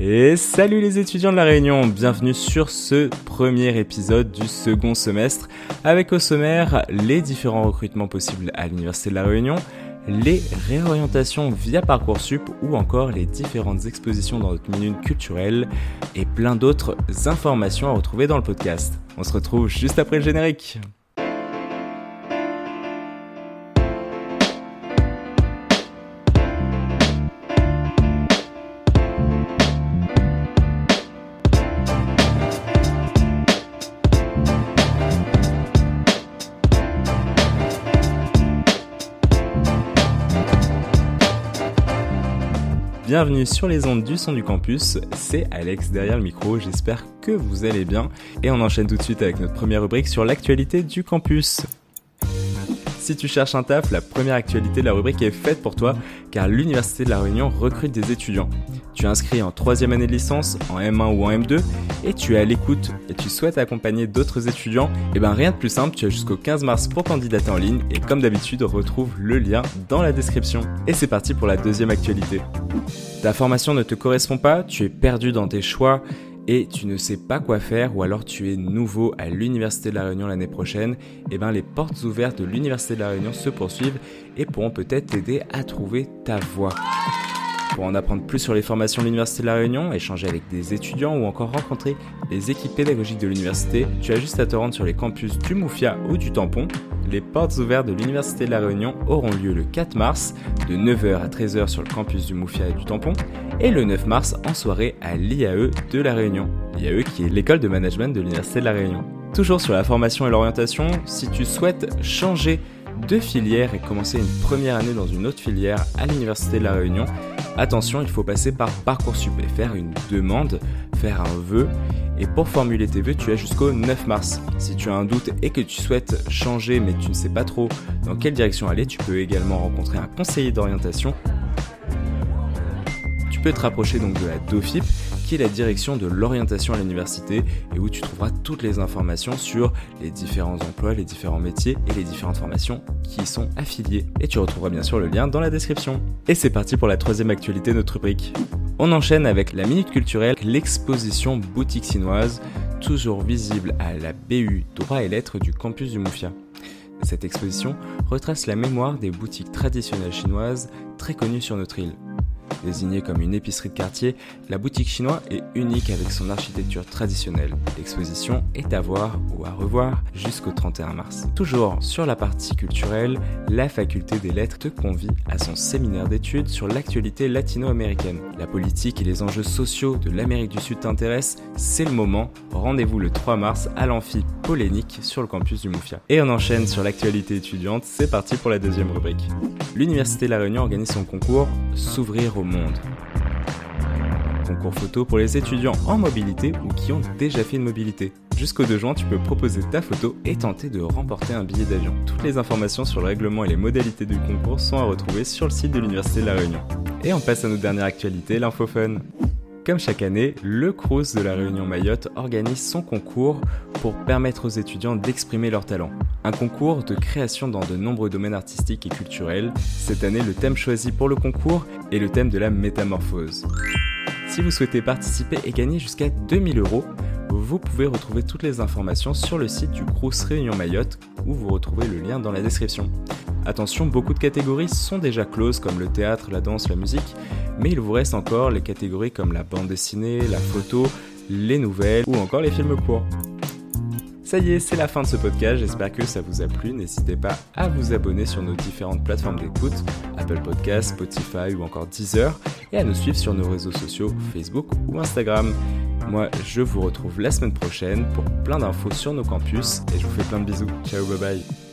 Et salut les étudiants de la Réunion, bienvenue sur ce premier épisode du second semestre avec au sommaire les différents recrutements possibles à l'Université de la Réunion, les réorientations via Parcoursup ou encore les différentes expositions dans notre minute culturelle et plein d'autres informations à retrouver dans le podcast. On se retrouve juste après le générique. Bienvenue sur les ondes du son du campus, c'est Alex derrière le micro, j'espère que vous allez bien. Et on enchaîne tout de suite avec notre première rubrique sur l'actualité du campus. Si tu cherches un taf, la première actualité de la rubrique est faite pour toi car l'Université de La Réunion recrute des étudiants. Tu es inscrit en troisième année de licence, en M1 ou en M2 et tu es à l'écoute et tu souhaites accompagner d'autres étudiants, et eh ben rien de plus simple, tu as jusqu'au 15 mars pour candidater en ligne et comme d'habitude retrouve le lien dans la description. Et c'est parti pour la deuxième actualité. Ta formation ne te correspond pas, tu es perdu dans tes choix et tu ne sais pas quoi faire ou alors tu es nouveau à l'Université de la Réunion l'année prochaine, et eh bien les portes ouvertes de l'Université de la Réunion se poursuivent et pourront peut-être t'aider à trouver ta voie. Pour en apprendre plus sur les formations de l'Université de la Réunion, échanger avec des étudiants ou encore rencontrer les équipes pédagogiques de l'université, tu as juste à te rendre sur les campus du Moufia ou du Tampon. Les portes ouvertes de l'Université de la Réunion auront lieu le 4 mars de 9h à 13h sur le campus du Moufia et du Tampon et le 9 mars en soirée à l'IAE de la Réunion. L'IAE qui est l'école de management de l'Université de la Réunion. Toujours sur la formation et l'orientation, si tu souhaites changer de filière et commencer une première année dans une autre filière à l'Université de la Réunion, attention, il faut passer par Parcoursup et faire une demande, faire un vœu. Et pour formuler tes vœux, tu as jusqu'au 9 mars. Si tu as un doute et que tu souhaites changer mais tu ne sais pas trop dans quelle direction aller, tu peux également rencontrer un conseiller d'orientation. Tu peux te rapprocher donc de la DOFIP qui est la direction de l'orientation à l'université et où tu trouveras toutes les informations sur les différents emplois, les différents métiers et les différentes formations qui y sont affiliées. Et tu retrouveras bien sûr le lien dans la description. Et c'est parti pour la troisième actualité de notre rubrique. On enchaîne avec la minute culturelle, l'exposition boutique chinoise, toujours visible à la BU Droit et Lettres du campus du Moufia. Cette exposition retrace la mémoire des boutiques traditionnelles chinoises très connues sur notre île. Désignée comme une épicerie de quartier, la boutique chinoise est unique avec son architecture traditionnelle. L'exposition est à voir ou à revoir jusqu'au 31 mars. Toujours sur la partie culturelle, la faculté des lettres te convie à son séminaire d'études sur l'actualité latino-américaine. La politique et les enjeux sociaux de l'Amérique du Sud t'intéressent, c'est le moment. Rendez-vous le 3 mars à l'amphi Polénique sur le campus du Moufia. Et on enchaîne sur l'actualité étudiante, c'est parti pour la deuxième rubrique. L'Université de La Réunion organise son concours S'ouvrir monde. Concours photo pour les étudiants en mobilité ou qui ont déjà fait une mobilité. Jusqu'au 2 juin, tu peux proposer ta photo et tenter de remporter un billet d'avion. Toutes les informations sur le règlement et les modalités du concours sont à retrouver sur le site de l'Université de La Réunion. Et on passe à notre dernière actualité, l'info-fun. Comme chaque année, le CRUS de la Réunion Mayotte organise son concours pour permettre aux étudiants d'exprimer leurs talents. Un concours de création dans de nombreux domaines artistiques et culturels. Cette année, le thème choisi pour le concours est le thème de la métamorphose. Si vous souhaitez participer et gagner jusqu'à 2000 euros, vous pouvez retrouver toutes les informations sur le site du CRUS Réunion Mayotte où vous retrouvez le lien dans la description. Attention, beaucoup de catégories sont déjà closes comme le théâtre, la danse, la musique, mais il vous reste encore les catégories comme la bande dessinée, la photo, les nouvelles ou encore les films courts. Ça y est, c'est la fin de ce podcast, j'espère que ça vous a plu. N'hésitez pas à vous abonner sur nos différentes plateformes d'écoute, Apple Podcasts, Spotify ou encore Deezer, et à nous suivre sur nos réseaux sociaux Facebook ou Instagram. Moi, je vous retrouve la semaine prochaine pour plein d'infos sur nos campus, et je vous fais plein de bisous. Ciao, bye bye